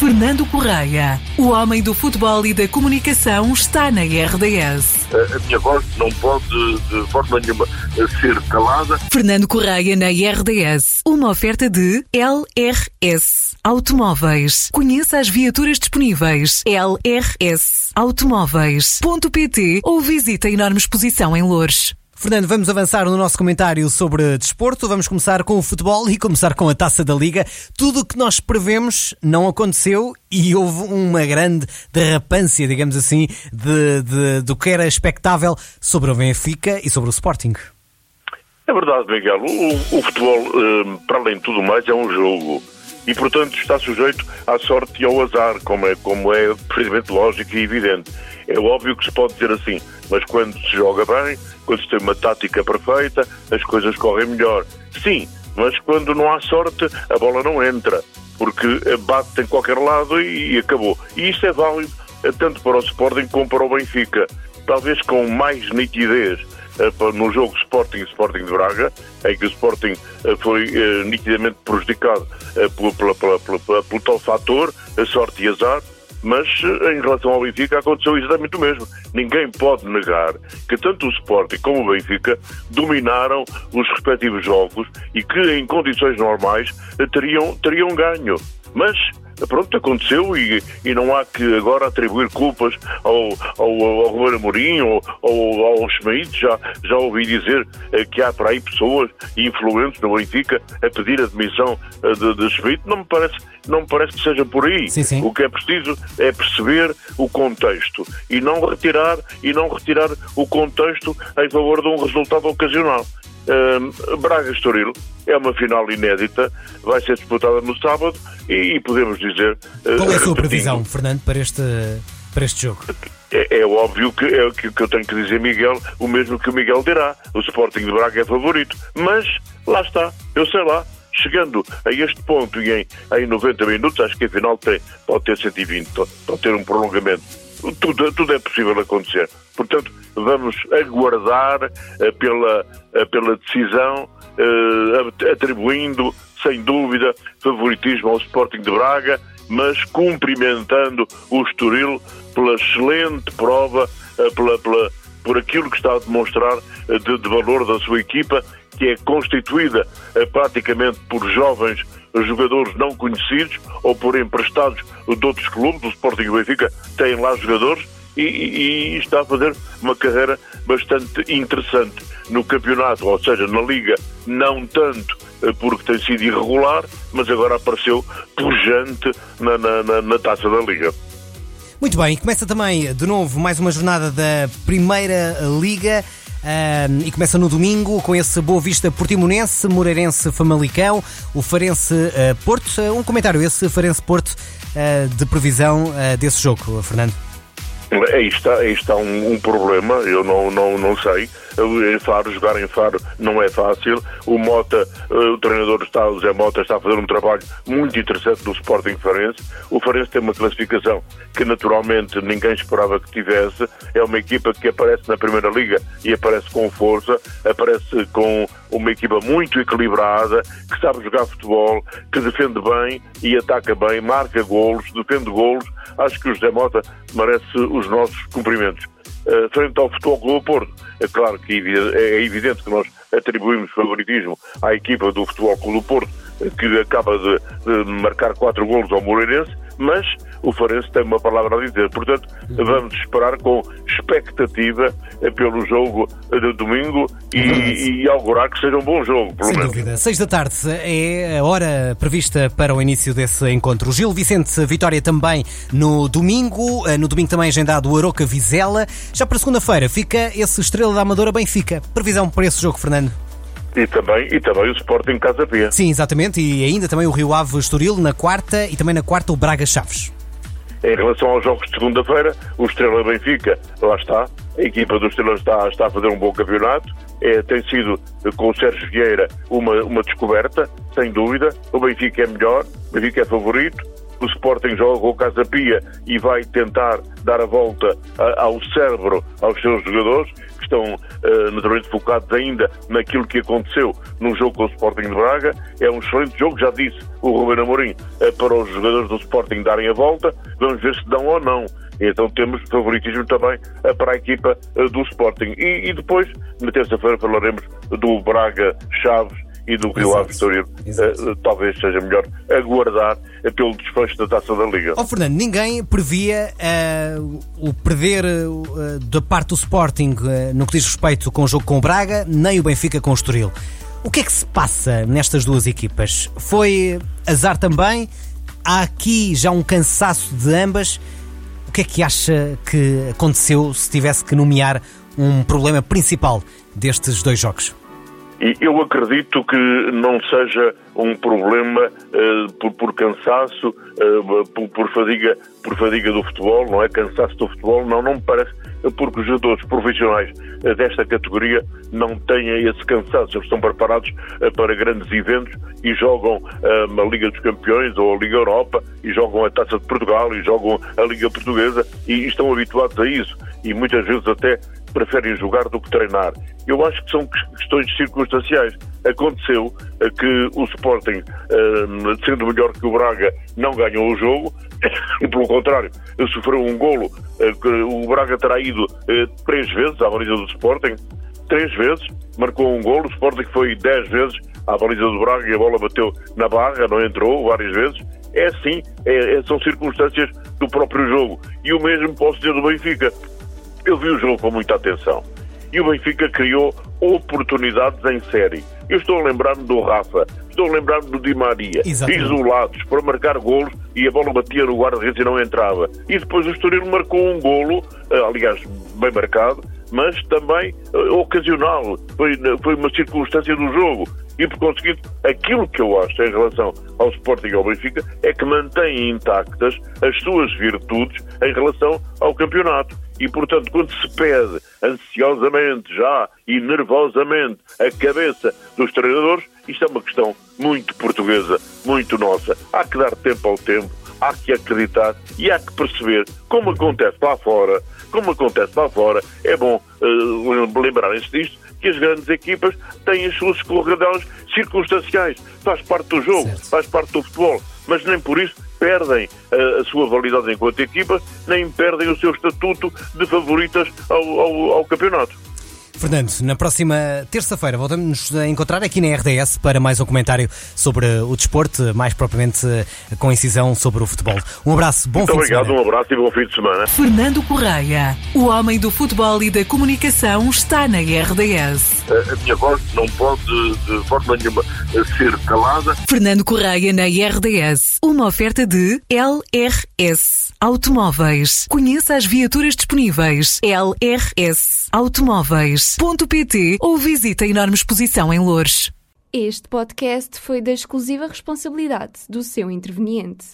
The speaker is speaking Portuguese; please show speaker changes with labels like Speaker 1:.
Speaker 1: Fernando Correia, o homem do futebol e da comunicação, está na RDS.
Speaker 2: A minha voz não pode, de forma nenhuma, ser calada.
Speaker 1: Fernando Correia na RDS. Uma oferta de LRS Automóveis. Conheça as viaturas disponíveis. LRS Automóveis.pt ou visite a enorme exposição em Louros.
Speaker 3: Fernando, vamos avançar no nosso comentário sobre desporto. Vamos começar com o futebol e começar com a taça da Liga. Tudo o que nós prevemos não aconteceu e houve uma grande derrapância, digamos assim, de, de, do que era expectável sobre o Benfica e sobre o Sporting.
Speaker 2: É verdade, Miguel. O, o futebol, eh, para além de tudo mais, é um jogo e, portanto, está sujeito à sorte e ao azar, como é, como é perfeitamente lógico e evidente. É óbvio que se pode dizer assim, mas quando se joga bem, quando se tem uma tática perfeita, as coisas correm melhor. Sim, mas quando não há sorte, a bola não entra, porque bate em qualquer lado e, e acabou. E isto é válido eh, tanto para o Sporting como para o Benfica. Talvez com mais nitidez eh, no jogo Sporting Sporting de Braga, em que o Sporting eh, foi nitidamente prejudicado pelo, pelo, pelo, pelo tal fator, a sorte e azar, mas eh, em relação ao Benfica aconteceu exatamente o mesmo. Ninguém pode negar que tanto o Sporting como o Benfica dominaram os respectivos jogos e que em condições normais eh, teriam, teriam ganho. Mas pronto, aconteceu e, e não há que agora atribuir culpas ao, ao, ao Ruben ou, ao, ao Schmidt. Já, já ouvi dizer eh, que há para aí pessoas influentes no Benfica a pedir a demissão eh, de, de Schmidt. Não me parece, não me parece que seja por aí.
Speaker 3: Sim, sim.
Speaker 2: O que é preciso é perceber o contexto e não retirar e não retirar o contexto em favor de um resultado ocasional. Uh, Braga Estoril é uma final inédita, vai ser disputada no sábado e, e podemos dizer.
Speaker 3: Uh, Qual é a sua previsão, Fernando, para este, para este jogo?
Speaker 2: É, é óbvio que, é, que, que eu tenho que dizer, Miguel, o mesmo que o Miguel dirá. O Sporting de Braga é favorito. Mas lá está, eu sei lá, chegando a este ponto e em, em 90 minutos, acho que a final tem, pode ter 120, pode ter um prolongamento. Tudo, tudo é possível acontecer. Portanto, vamos aguardar uh, pela, uh, pela decisão, uh, atribuindo, sem dúvida, favoritismo ao Sporting de Braga, mas cumprimentando o Estoril pela excelente prova, pela, pela, por aquilo que está a demonstrar de, de valor da sua equipa, que é constituída praticamente por jovens jogadores não conhecidos ou por emprestados de outros clubes, o Sporting e o Benfica têm lá jogadores e, e, está a fazer uma carreira bastante interessante no campeonato, ou seja, na Liga, não tanto eh, porque tem sido irregular, mas agora apareceu pujante na, na, na, na taça da Liga.
Speaker 3: Muito bem, começa também de novo mais uma jornada da Primeira Liga. E começa no domingo com esse Boa Vista Portimonense, Moreirense Famalicão, o Farense uh, Porto. Uh, um comentário, esse Farense Porto de previsão desse jogo, Fernando.
Speaker 2: Aí está, aí está um, um, problema, eu não, não, não sei. Em Faro, jogar em Faro não é fácil. O Mota, eh, o treinador está, o Zé Mota, está a fazer um trabalho muito interessante no Sporting Farense. O Farense tem uma classificação que naturalmente ninguém esperava que tivesse. É uma equipa que aparece na Primeira Liga e aparece com força, aparece com uma equipa muito equilibrada, que sabe jogar futebol, que defende bem e ataca bem, marca golos, defende golos. Acho que o José Mota merece os nossos cumprimentos. Uh, frente ao Futebol Clube Porto, é claro que é evidente que nós atribuímos favoritismo à equipa do Futebol Clube Porto, que acaba de, de marcar quatro golos ao Moreirense, mas o Farense tem uma palavra a dizer. Portanto, vamos esperar com expectativa pelo jogo de domingo e, e augurar que seja um bom jogo.
Speaker 3: Sem
Speaker 2: menos.
Speaker 3: dúvida. Seis da tarde é a hora prevista para o início desse encontro. Gil Vicente Vitória também no domingo. No domingo também agendado o Aroca Vizela. Já para segunda-feira fica esse Estrela da Amadora Benfica. Previsão para esse jogo, Fernando?
Speaker 2: E também, e também o Sporting Casa Pia.
Speaker 3: Sim, exatamente. E ainda também o Rio Ave Estoril na quarta e também na quarta o Braga Chaves.
Speaker 2: Em relação aos jogos de segunda-feira, o Estrela Benfica, lá está, a equipa do Estrela está, está a fazer um bom campeonato, é, tem sido com o Sérgio Vieira uma, uma descoberta, sem dúvida. O Benfica é melhor, o Benfica é favorito, o Sporting joga com o Casa Pia e vai tentar dar a volta ao cérebro aos seus jogadores, estão uh, naturalmente focados ainda naquilo que aconteceu no jogo com o Sporting de Braga. É um excelente jogo, já disse o Ruben Amorim, uh, para os jogadores do Sporting darem a volta. Vamos ver se dão ou não. Então temos favoritismo também uh, para a equipa do Sporting. E, e depois, na terça-feira, falaremos do Braga Chaves e do Rio Ave Estoril, uh, talvez seja melhor aguardar pelo desfecho da Taça da Liga.
Speaker 3: Oh, Fernando, ninguém previa uh, o perder uh, da parte do Sporting no que diz respeito com o jogo com o Braga, nem o Benfica com o Estoril. O que é que se passa nestas duas equipas? Foi azar também? Há aqui já um cansaço de ambas? O que é que acha que aconteceu se tivesse que nomear um problema principal destes dois jogos?
Speaker 2: E eu acredito que não seja um problema uh, por, por, cansaço, uh, por, por, fadiga, por fadiga do futebol, não é? Cansaço do futebol, não, não me parece, porque os jogadores profissionais desta categoria não têm esse cansaço. Eles estão preparados para grandes eventos e jogam a Liga dos Campeões ou a Liga Europa e jogam a Taça de Portugal e jogam a Liga Portuguesa e estão habituados a isso. E muitas vezes até preferem jogar do que treinar. Eu acho que são questões circunstanciais. Aconteceu eh, que o Sporting, eh, sendo melhor que o Braga, não ganhou o jogo e, pelo contrário, sofreu um golo. Eh, o Braga terá ido três vezes à baliza do Sporting, três vezes, marcou um golo. O Sporting foi dez vezes à baliza do Braga e a bola bateu na barra, não entrou várias vezes. É assim, é, são circunstâncias do próprio jogo. E o mesmo posso dizer do Benfica. Eu vi o jogo com muita atenção e o Benfica criou oportunidades em série. Eu estou a lembrar-me do Rafa, estou a lembrar-me do Di Maria, Exatamente. isolados para marcar golos e a bola batia no guarda-redes e não entrava. E depois o Estoril marcou um golo, eh, aliás, bem marcado, mas também uh, ocasional. Foi, foi uma circunstância do jogo. E, por conseguinte, aquilo que eu acho em relação ao Sporting e ao Benfica é que mantém intactas as suas virtudes em relação ao campeonato. E, portanto, quando se pede ansiosamente já e nervosamente a cabeça dos treinadores, isto é uma questão muito portuguesa, muito nossa. Há que dar tempo ao tempo, há que acreditar e há que perceber, como acontece lá fora, como acontece lá fora, é bom uh, lembrarem-se disto, que as grandes equipas têm as suas escorregadelas circunstanciais. Faz parte do jogo, certo. faz parte do futebol, mas nem por isso perdem sua validade enquanto equipa, nem perdem o seu estatuto de favoritas ao, ao, ao campeonato.
Speaker 3: Fernando, na próxima terça-feira voltamos a encontrar aqui na RDS para mais um comentário sobre o desporto, mais propriamente com incisão sobre o futebol. Um abraço, bom
Speaker 2: Muito
Speaker 3: fim
Speaker 2: obrigado,
Speaker 3: de semana.
Speaker 2: um abraço e bom fim de semana.
Speaker 1: Fernando Correia, o homem do futebol e da comunicação, está na RDS.
Speaker 2: A, a minha voz não pode de forma nenhuma ser calada.
Speaker 1: Fernando Correia na RDS, uma oferta de LRS Automóveis. Conheça as viaturas disponíveis. LRS Automóveis louros.pt ou visite a enorme exposição em Louros.
Speaker 4: Este podcast foi da exclusiva responsabilidade do seu interveniente.